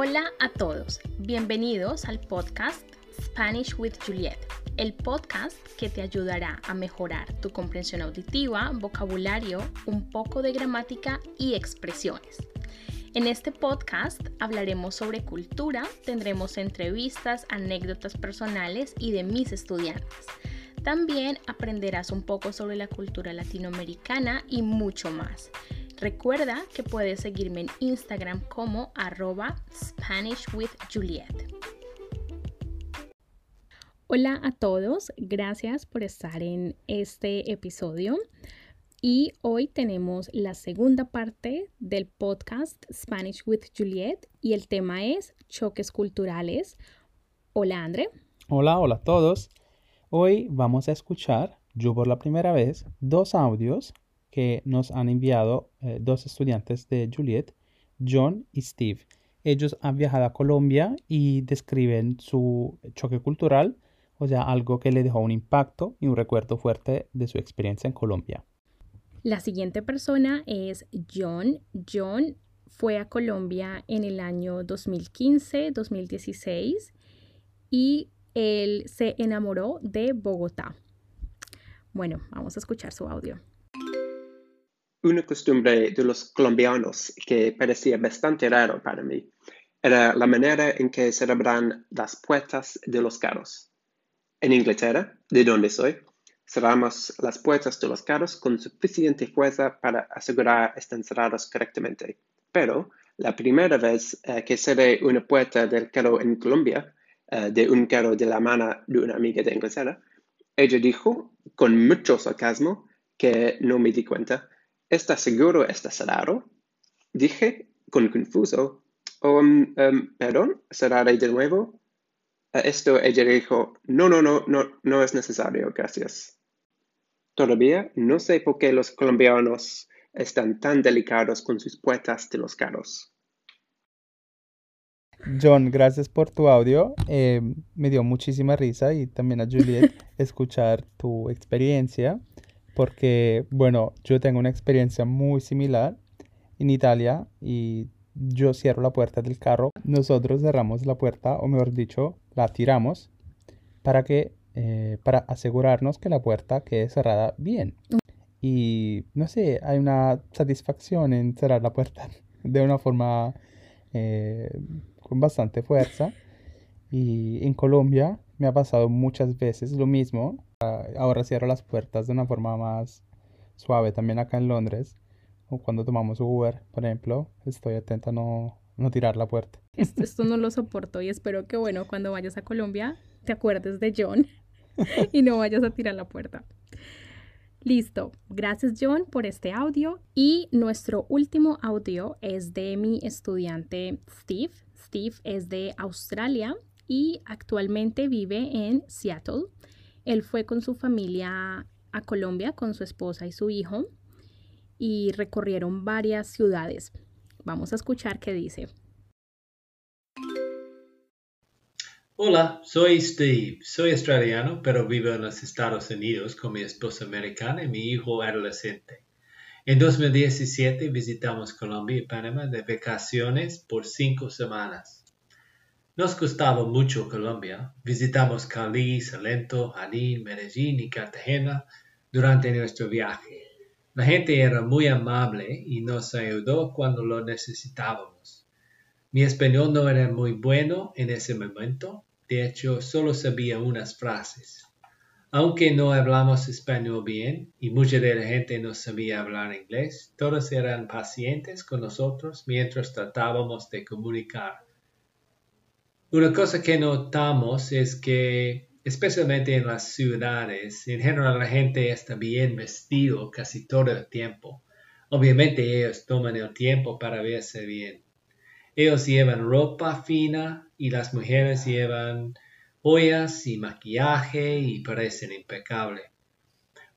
Hola a todos, bienvenidos al podcast Spanish with Juliet, el podcast que te ayudará a mejorar tu comprensión auditiva, vocabulario, un poco de gramática y expresiones. En este podcast hablaremos sobre cultura, tendremos entrevistas, anécdotas personales y de mis estudiantes. También aprenderás un poco sobre la cultura latinoamericana y mucho más. Recuerda que puedes seguirme en Instagram como arroba Spanish with Juliet. Hola a todos, gracias por estar en este episodio. Y hoy tenemos la segunda parte del podcast Spanish with Juliet y el tema es choques culturales. Hola André. Hola, hola a todos. Hoy vamos a escuchar, yo por la primera vez, dos audios que nos han enviado eh, dos estudiantes de Juliet, John y Steve. Ellos han viajado a Colombia y describen su choque cultural, o sea, algo que le dejó un impacto y un recuerdo fuerte de su experiencia en Colombia. La siguiente persona es John. John fue a Colombia en el año 2015-2016 y él se enamoró de Bogotá. Bueno, vamos a escuchar su audio una costumbre de los colombianos que parecía bastante raro para mí era la manera en que cerraban las puertas de los carros. En Inglaterra, de donde soy, cerramos las puertas de los carros con suficiente fuerza para asegurar estén cerradas correctamente. Pero la primera vez eh, que cerré una puerta del carro en Colombia, eh, de un carro de la mano de una amiga de Inglaterra, ella dijo con mucho sarcasmo que no me di cuenta ¿Estás seguro está cerrado? Dije con confuso. Um, um, perdón, cerraré de nuevo. A esto ella dijo, no, no, no, no, no es necesario, gracias. Todavía no sé por qué los colombianos están tan delicados con sus puertas de los carros. John, gracias por tu audio. Eh, me dio muchísima risa y también a Juliet escuchar tu experiencia porque, bueno, yo tengo una experiencia muy similar en Italia y yo cierro la puerta del carro, nosotros cerramos la puerta, o mejor dicho, la tiramos para que, eh, para asegurarnos que la puerta quede cerrada bien. Y no sé, hay una satisfacción en cerrar la puerta de una forma eh, con bastante fuerza. Y en Colombia me ha pasado muchas veces lo mismo. Ah, ahora cierro las puertas de una forma más suave también acá en Londres. O cuando tomamos Uber, por ejemplo, estoy atenta a no, no tirar la puerta. Esto, esto no lo soporto y espero que, bueno, cuando vayas a Colombia te acuerdes de John y no vayas a tirar la puerta. Listo, gracias John por este audio y nuestro último audio es de mi estudiante Steve. Steve es de Australia y actualmente vive en Seattle. Él fue con su familia a Colombia con su esposa y su hijo y recorrieron varias ciudades. Vamos a escuchar qué dice. Hola, soy Steve. Soy australiano, pero vivo en los Estados Unidos con mi esposa americana y mi hijo adolescente. En 2017 visitamos Colombia y Panamá de vacaciones por cinco semanas. Nos gustaba mucho Colombia. Visitamos Cali, Salento, Jalín, Medellín y Cartagena durante nuestro viaje. La gente era muy amable y nos ayudó cuando lo necesitábamos. Mi español no era muy bueno en ese momento, de hecho solo sabía unas frases. Aunque no hablamos español bien y mucha de la gente no sabía hablar inglés, todos eran pacientes con nosotros mientras tratábamos de comunicar. Una cosa que notamos es que, especialmente en las ciudades, en general la gente está bien vestido casi todo el tiempo. Obviamente ellos toman el tiempo para verse bien. Ellos llevan ropa fina y las mujeres llevan joyas y maquillaje y parecen impecables.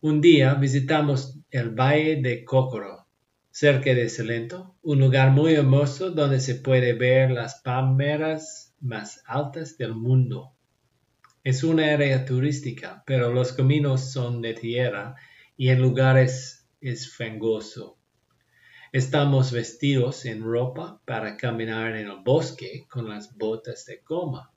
Un día visitamos el Valle de Cocoro, cerca de Salento, un lugar muy hermoso donde se puede ver las palmeras más altas del mundo. Es una área turística, pero los caminos son de tierra y en lugares es fangoso. Estamos vestidos en ropa para caminar en el bosque con las botas de goma.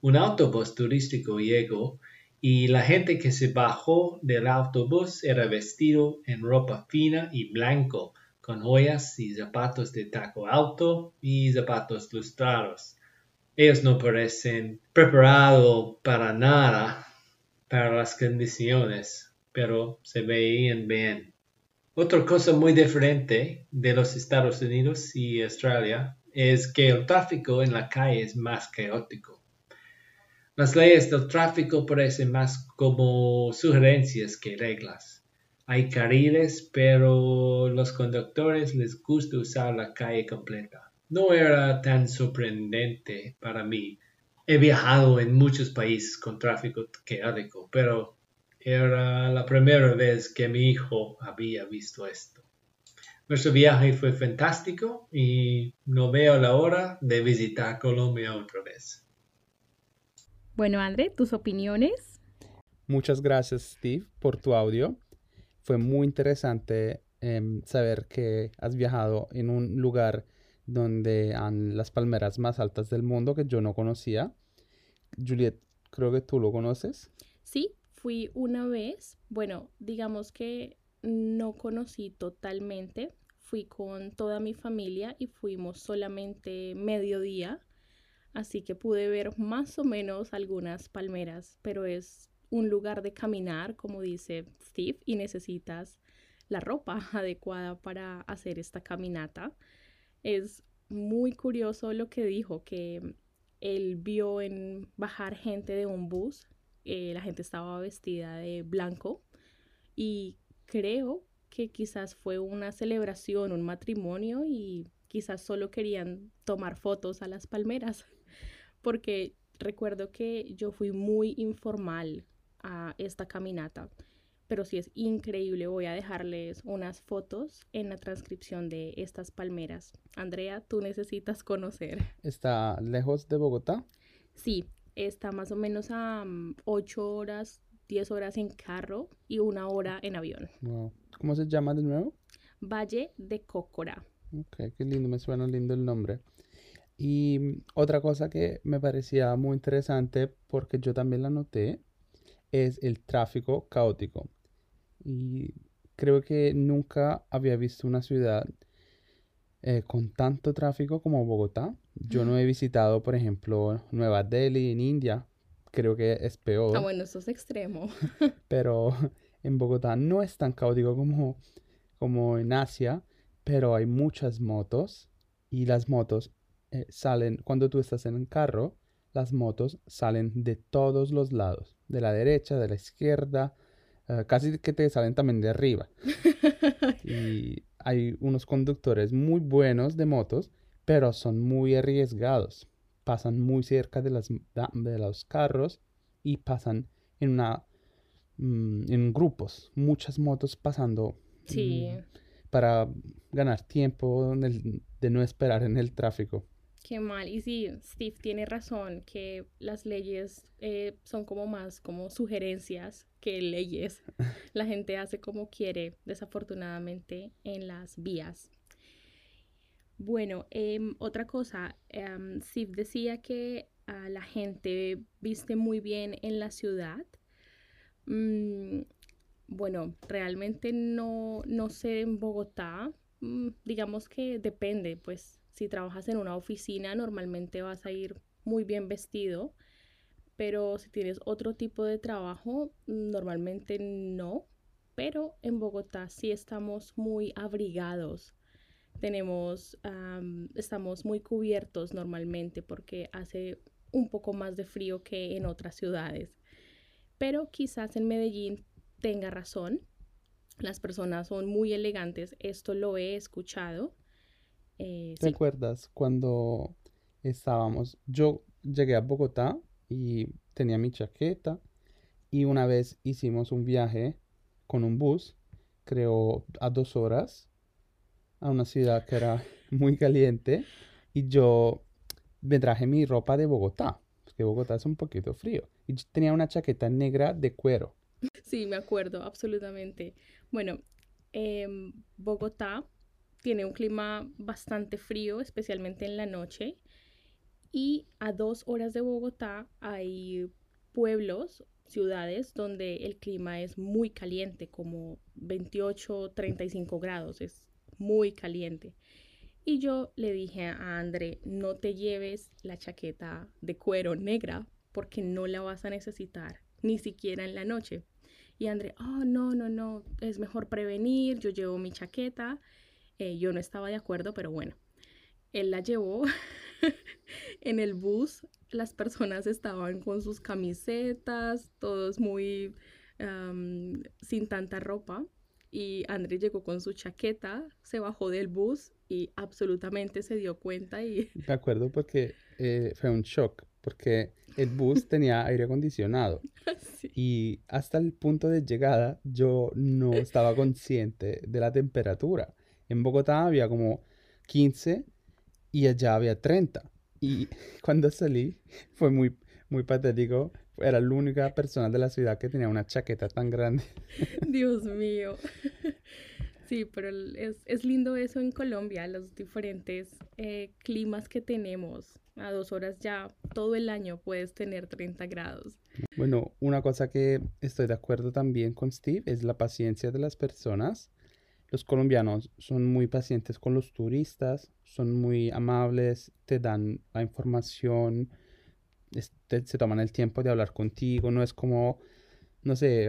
Un autobús turístico llegó y la gente que se bajó del autobús era vestido en ropa fina y blanco, con joyas y zapatos de taco alto y zapatos lustrados. Ellos no parecen preparados para nada para las condiciones, pero se veían bien. Otra cosa muy diferente de los Estados Unidos y Australia es que el tráfico en la calle es más caótico. Las leyes del tráfico parecen más como sugerencias que reglas. Hay carriles, pero los conductores les gusta usar la calle completa. No era tan sorprendente para mí. He viajado en muchos países con tráfico caótico, pero era la primera vez que mi hijo había visto esto. Nuestro viaje fue fantástico y no veo la hora de visitar Colombia otra vez. Bueno, André, tus opiniones. Muchas gracias, Steve, por tu audio. Fue muy interesante em, saber que has viajado en un lugar donde han las palmeras más altas del mundo que yo no conocía. Juliet, creo que tú lo conoces. Sí, fui una vez. Bueno, digamos que no conocí totalmente. Fui con toda mi familia y fuimos solamente mediodía así que pude ver más o menos algunas palmeras, pero es un lugar de caminar, como dice Steve, y necesitas la ropa adecuada para hacer esta caminata. Es muy curioso lo que dijo, que él vio en bajar gente de un bus, eh, la gente estaba vestida de blanco y creo que quizás fue una celebración, un matrimonio y quizás solo querían tomar fotos a las palmeras porque recuerdo que yo fui muy informal a esta caminata, pero sí es increíble. Voy a dejarles unas fotos en la transcripción de estas palmeras. Andrea, tú necesitas conocer. ¿Está lejos de Bogotá? Sí, está más o menos a 8 mm, horas, 10 horas en carro y una hora en avión. ¿Cómo se llama de nuevo? Valle de Cócora. Ok, qué lindo, me suena lindo el nombre. Y otra cosa que me parecía muy interesante, porque yo también la noté, es el tráfico caótico. Y creo que nunca había visto una ciudad eh, con tanto tráfico como Bogotá. Yo no he visitado, por ejemplo, Nueva Delhi en India. Creo que es peor. Ah, bueno, eso es extremo. pero en Bogotá no es tan caótico como, como en Asia, pero hay muchas motos y las motos eh, salen, cuando tú estás en un carro, las motos salen de todos los lados, de la derecha, de la izquierda, eh, casi que te salen también de arriba. y hay unos conductores muy buenos de motos, pero son muy arriesgados. Pasan muy cerca de, las, de los carros y pasan en una mm, en grupos, muchas motos pasando sí. Mm, para ganar tiempo de no esperar en el tráfico. Qué mal. Y sí, Steve tiene razón que las leyes eh, son como más como sugerencias que leyes. La gente hace como quiere, desafortunadamente, en las vías. Bueno, em, otra cosa, em, Steve decía que la gente viste muy bien en la ciudad. Mm, bueno, realmente no, no sé en Bogotá. Mm, digamos que depende, pues si trabajas en una oficina, normalmente vas a ir muy bien vestido, pero si tienes otro tipo de trabajo, normalmente no. Pero en Bogotá sí estamos muy abrigados. Tenemos, estamos muy cubiertos normalmente porque hace un poco más de frío que en otras ciudades. Pero quizás en Medellín tenga razón. Las personas son muy elegantes. Esto lo he escuchado. Eh, ¿Te acuerdas cuando estábamos? Yo llegué a Bogotá y tenía mi chaqueta y una vez hicimos un viaje con un bus, creo a dos horas, a una ciudad que era muy caliente y yo me traje mi ropa de Bogotá, porque Bogotá es un poquito frío y tenía una chaqueta negra de cuero. Sí, me acuerdo, absolutamente. Bueno, en Bogotá tiene un clima bastante frío, especialmente en la noche. Y a dos horas de Bogotá hay pueblos, ciudades donde el clima es muy caliente, como 28, 35 grados, es muy caliente. Y yo le dije a André, no te lleves la chaqueta de cuero negra porque no la vas a necesitar, ni siquiera en la noche. Y André, oh, no, no, no, es mejor prevenir, yo llevo mi chaqueta. Eh, yo no estaba de acuerdo, pero bueno, él la llevó en el bus. Las personas estaban con sus camisetas, todos muy sin tanta ropa. Y André llegó con su chaqueta, se bajó del bus y absolutamente se dio cuenta y... Me acuerdo porque eh, fue un shock, porque el bus tenía aire acondicionado y hasta el punto de llegada yo no estaba consciente de la temperatura. En Bogotá había como 15 y allá había 30. Y cuando salí fue muy, muy patético. Era la única persona de la ciudad que tenía una chaqueta tan grande. Dios mío. Sí, pero es, es lindo eso en Colombia, los diferentes eh, climas que tenemos. A dos horas ya todo el año puedes tener 30 grados. Bueno, una cosa que estoy de acuerdo también con Steve es la paciencia de las personas. Los colombianos son muy pacientes con los turistas, son muy amables, te dan la información, se toman el tiempo de hablar contigo, no es como no sé,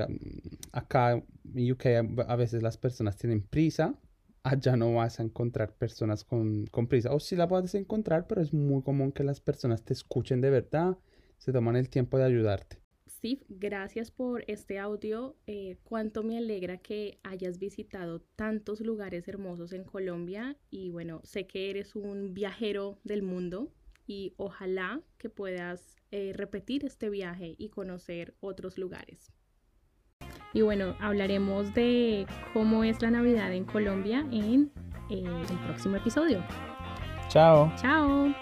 acá en UK a veces las personas tienen prisa, allá no vas a encontrar personas con, prisa. O sí la puedes encontrar, pero es muy común que las personas te escuchen de verdad, se toman el tiempo de ayudarte. Steve, gracias por este audio. Eh, cuánto me alegra que hayas visitado tantos lugares hermosos en Colombia y bueno, sé que eres un viajero del mundo y ojalá que puedas eh, repetir este viaje y conocer otros lugares. Y bueno, hablaremos de cómo es la Navidad en Colombia en eh, el próximo episodio. Chao. Chao.